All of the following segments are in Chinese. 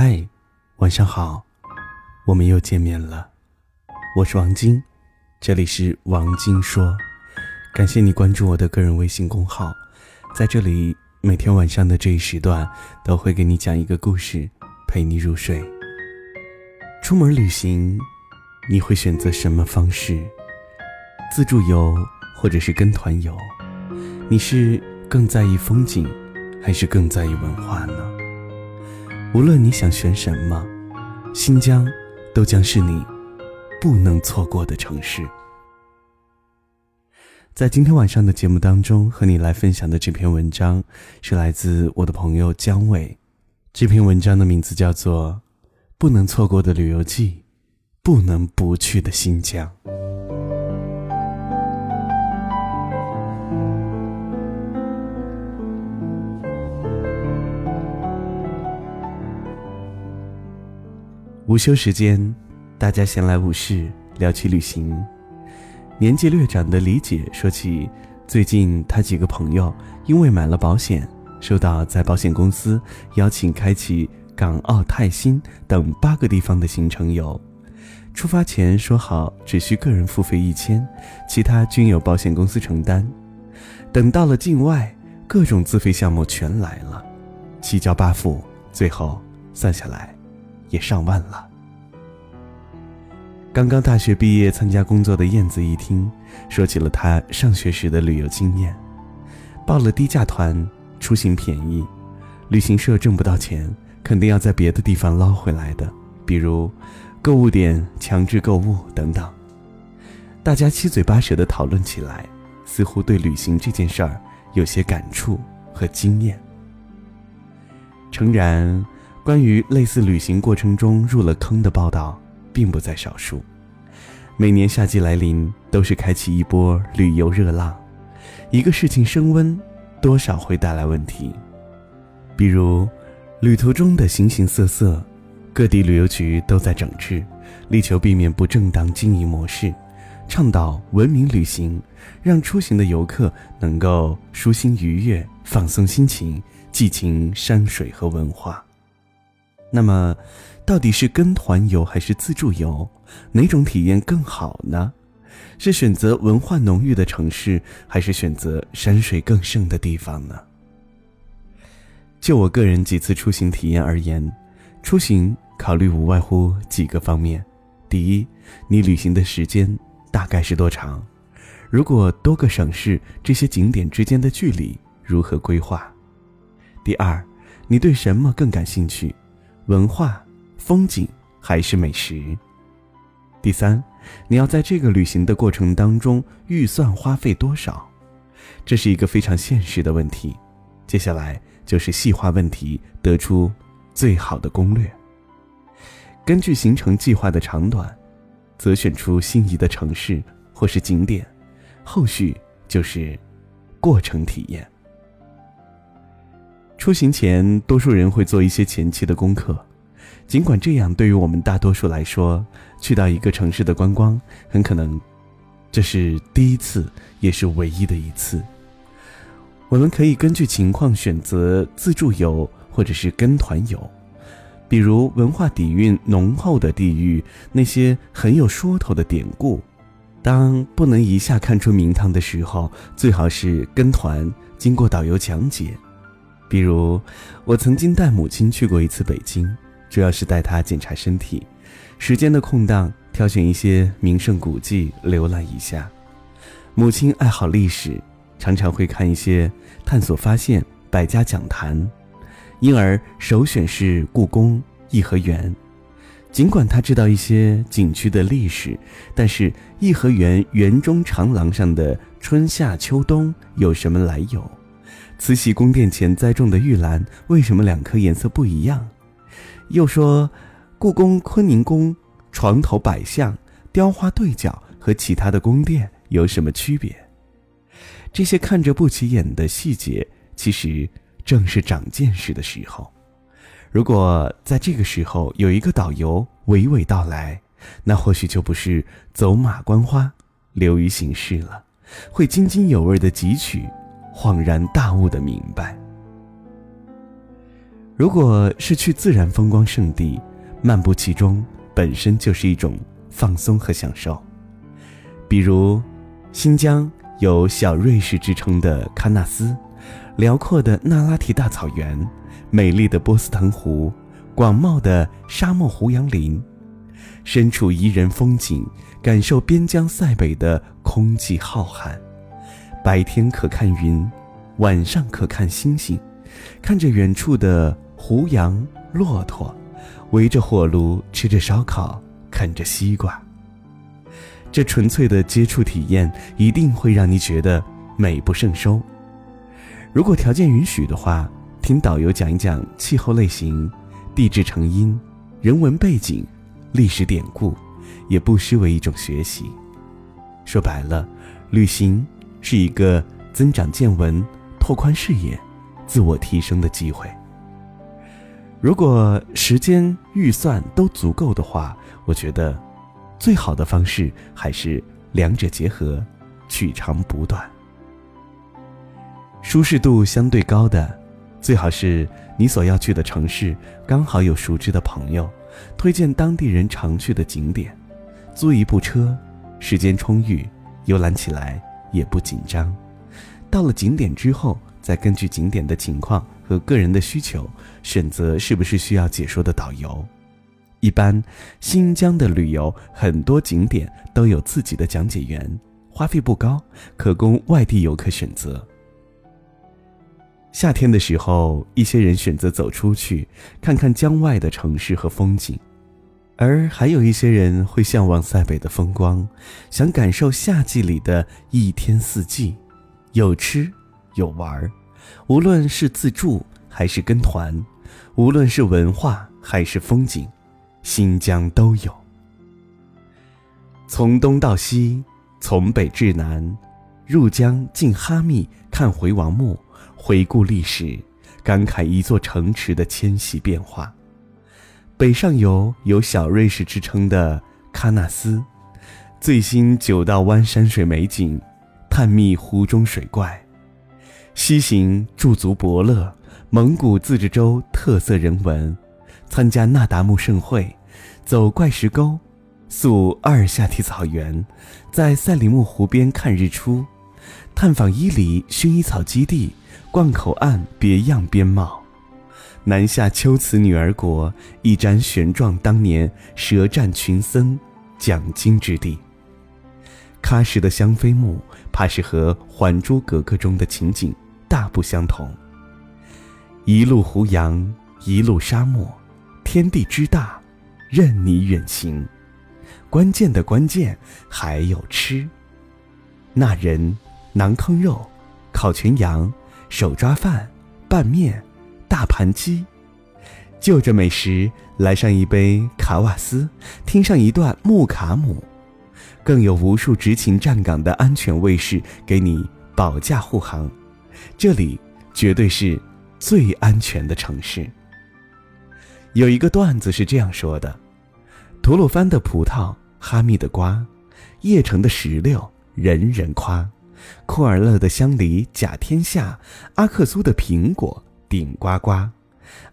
嗨，晚上好，我们又见面了。我是王晶，这里是王晶说。感谢你关注我的个人微信公号，在这里每天晚上的这一时段都会给你讲一个故事，陪你入睡。出门旅行，你会选择什么方式？自助游或者是跟团游？你是更在意风景，还是更在意文化呢？无论你想选什么，新疆都将是你不能错过的城市。在今天晚上的节目当中，和你来分享的这篇文章是来自我的朋友姜伟。这篇文章的名字叫做《不能错过的旅游季，不能不去的新疆》。午休时间，大家闲来无事，聊起旅行。年纪略长的李姐说起，最近她几个朋友因为买了保险，收到在保险公司邀请，开启港澳泰新等八个地方的行程游。出发前说好只需个人付费一千，其他均由保险公司承担。等到了境外，各种自费项目全来了，七交八付，最后算下来。也上万了。刚刚大学毕业参加工作的燕子一听，说起了她上学时的旅游经验：报了低价团，出行便宜，旅行社挣不到钱，肯定要在别的地方捞回来的，比如购物点强制购物等等。大家七嘴八舌的讨论起来，似乎对旅行这件事儿有些感触和经验。诚然。关于类似旅行过程中入了坑的报道，并不在少数。每年夏季来临，都是开启一波旅游热浪。一个事情升温，多少会带来问题。比如，旅途中的形形色色，各地旅游局都在整治，力求避免不正当经营模式，倡导文明旅行，让出行的游客能够舒心愉悦、放松心情，寄情山水和文化。那么，到底是跟团游还是自助游，哪种体验更好呢？是选择文化浓郁的城市，还是选择山水更胜的地方呢？就我个人几次出行体验而言，出行考虑无外乎几个方面：第一，你旅行的时间大概是多长？如果多个省市，这些景点之间的距离如何规划？第二，你对什么更感兴趣？文化、风景还是美食？第三，你要在这个旅行的过程当中预算花费多少？这是一个非常现实的问题。接下来就是细化问题，得出最好的攻略。根据行程计划的长短，择选出心仪的城市或是景点，后续就是过程体验。出行前，多数人会做一些前期的功课。尽管这样，对于我们大多数来说，去到一个城市的观光，很可能这是第一次，也是唯一的一次。我们可以根据情况选择自助游或者是跟团游。比如文化底蕴浓厚的地域，那些很有说头的典故，当不能一下看出名堂的时候，最好是跟团，经过导游讲解。比如，我曾经带母亲去过一次北京，主要是带她检查身体。时间的空档，挑选一些名胜古迹浏览一下。母亲爱好历史，常常会看一些探索发现、百家讲坛，因而首选是故宫、颐和园。尽管他知道一些景区的历史，但是颐和园园中长廊上的春夏秋冬有什么来由？慈禧宫殿前栽种的玉兰为什么两颗颜色不一样？又说，故宫、坤宁宫床头摆像、雕花对角和其他的宫殿有什么区别？这些看着不起眼的细节，其实正是长见识的时候。如果在这个时候有一个导游娓娓道来，那或许就不是走马观花、流于形式了，会津津有味的汲取。恍然大悟的明白，如果是去自然风光胜地，漫步其中本身就是一种放松和享受。比如，新疆有“小瑞士”之称的喀纳斯，辽阔的那拉提大草原，美丽的波斯腾湖，广袤的沙漠胡杨林，身处宜人风景，感受边疆塞北的空气浩瀚。白天可看云，晚上可看星星，看着远处的。胡杨、骆驼，围着火炉吃着烧烤，啃着西瓜。这纯粹的接触体验一定会让你觉得美不胜收。如果条件允许的话，听导游讲一讲气候类型、地质成因、人文背景、历史典故，也不失为一种学习。说白了，旅行是一个增长见闻、拓宽视野、自我提升的机会。如果时间预算都足够的话，我觉得最好的方式还是两者结合，取长补短。舒适度相对高的，最好是你所要去的城市刚好有熟知的朋友，推荐当地人常去的景点，租一部车，时间充裕，游览起来也不紧张。到了景点之后，再根据景点的情况。和个人的需求，选择是不是需要解说的导游。一般新疆的旅游很多景点都有自己的讲解员，花费不高，可供外地游客选择。夏天的时候，一些人选择走出去看看疆外的城市和风景，而还有一些人会向往塞北的风光，想感受夏季里的一天四季，有吃有玩儿。无论是自助还是跟团，无论是文化还是风景，新疆都有。从东到西，从北至南，入疆进哈密看回王墓，回顾历史，感慨一座城池的迁徙变化。北上游有“小瑞士”之称的喀纳斯，最新九道湾山水美景，探秘湖中水怪。西行驻足伯乐，蒙古自治州特色人文；参加那达慕盛会，走怪石沟，溯阿尔夏提草原，在赛里木湖边看日出，探访伊犁薰衣草基地，逛口岸别样边贸，南下龟兹女儿国，一瞻玄奘当年舌战群僧讲经之地。喀什的香妃墓，怕是和《还珠格格》中的情景。大不相同。一路胡杨，一路沙漠，天地之大，任你远行。关键的关键还有吃。那人馕坑肉，烤全羊，手抓饭，拌面，大盘鸡。就着美食，来上一杯卡瓦斯，听上一段木卡姆，更有无数执勤站岗的安全卫士给你保驾护航。这里绝对是最安全的城市。有一个段子是这样说的：吐鲁番的葡萄，哈密的瓜，叶城的石榴，人人夸；库尔勒的香梨，甲天下；阿克苏的苹果，顶呱呱；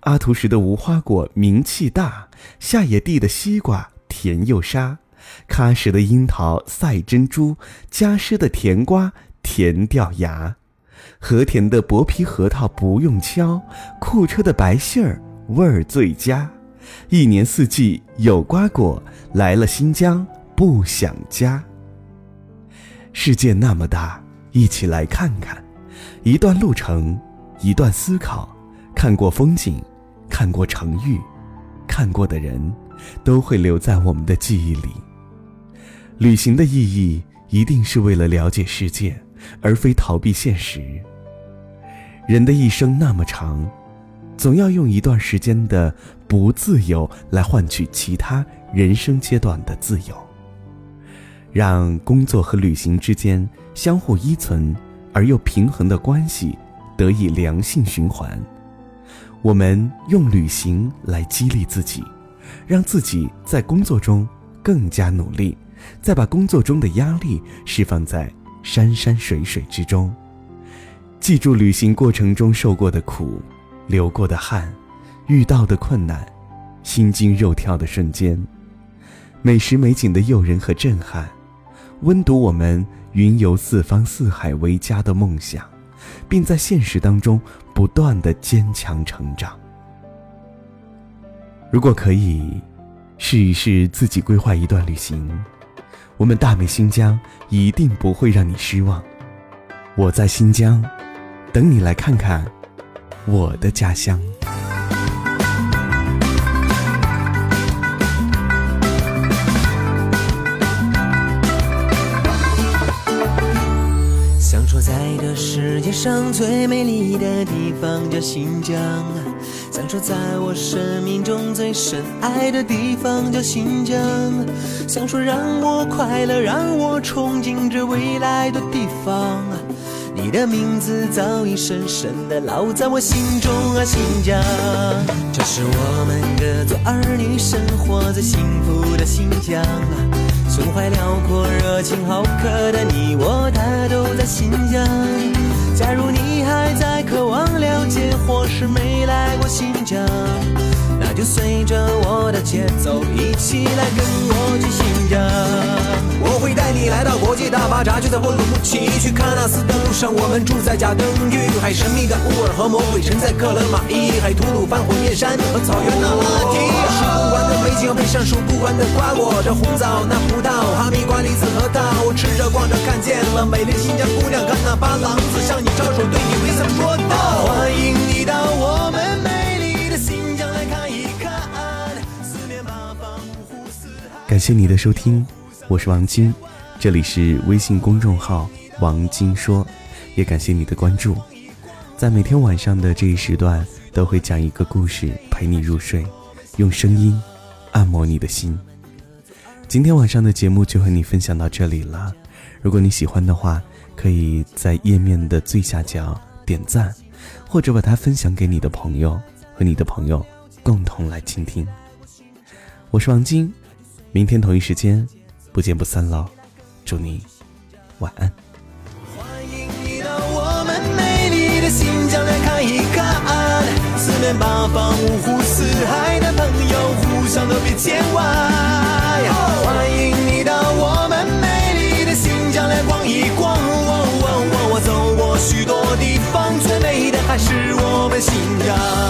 阿图什的无花果，名气大；夏野地的西瓜，甜又沙；喀什的樱桃，赛珍珠；加湿的甜瓜，甜掉牙。和田的薄皮核桃不用敲，库车的白杏儿味儿最佳。一年四季有瓜果，来了新疆不想家。世界那么大，一起来看看。一段路程，一段思考。看过风景，看过城域，看过的人，都会留在我们的记忆里。旅行的意义，一定是为了了解世界。而非逃避现实。人的一生那么长，总要用一段时间的不自由来换取其他人生阶段的自由，让工作和旅行之间相互依存而又平衡的关系得以良性循环。我们用旅行来激励自己，让自己在工作中更加努力，再把工作中的压力释放在。山山水水之中，记住旅行过程中受过的苦，流过的汗，遇到的困难，心惊肉跳的瞬间，美食美景的诱人和震撼，温读我们云游四方四海为家的梦想，并在现实当中不断的坚强成长。如果可以，试一试自己规划一段旅行，我们大美新疆一定不会让你失望。我在新疆，等你来看看我的家乡。在这世界上最美丽的地方叫新疆。想说，在我生命中最深爱的地方叫新疆。想说，让我快乐，让我憧憬着未来的地方。你的名字早已深深地烙在我心中啊，新疆。是我们各族儿女生活在幸福的新疆，胸怀辽阔、热情好客的你我，他都在新疆。假如你还在渴望了解，或是没来过新疆，就随着我的节奏，一起来跟我去新疆。我会带你来到国际大巴扎，就在乌鲁木齐。去喀纳斯的路上，我们住在贾登峪。海神秘的乌尔和魔鬼城在克勒玛依，海吐鲁番火焰山和草原那拉提。数不完的美景，配上数不完的瓜果，这红枣那葡萄，哈密瓜、梨子核桃。我吃着逛着，看见了美丽新疆姑娘，看那八郎子向你招手，对你微笑说道：欢迎你到我们感谢你的收听，我是王晶，这里是微信公众号“王晶说”，也感谢你的关注。在每天晚上的这一时段，都会讲一个故事陪你入睡，用声音按摩你的心。今天晚上的节目就和你分享到这里了。如果你喜欢的话，可以在页面的最下角点赞，或者把它分享给你的朋友，和你的朋友共同来倾听。我是王晶，明天同一时间不见不散喽！祝你晚安。欢迎你到我们美丽的新疆来看一看，四面八方五湖四海的朋友，互相都别见外。欢迎你到我们美丽的新疆来逛一逛，我走过许多地方，最美的还是我们新疆。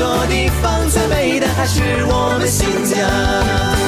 多地方最美的还是我们新疆。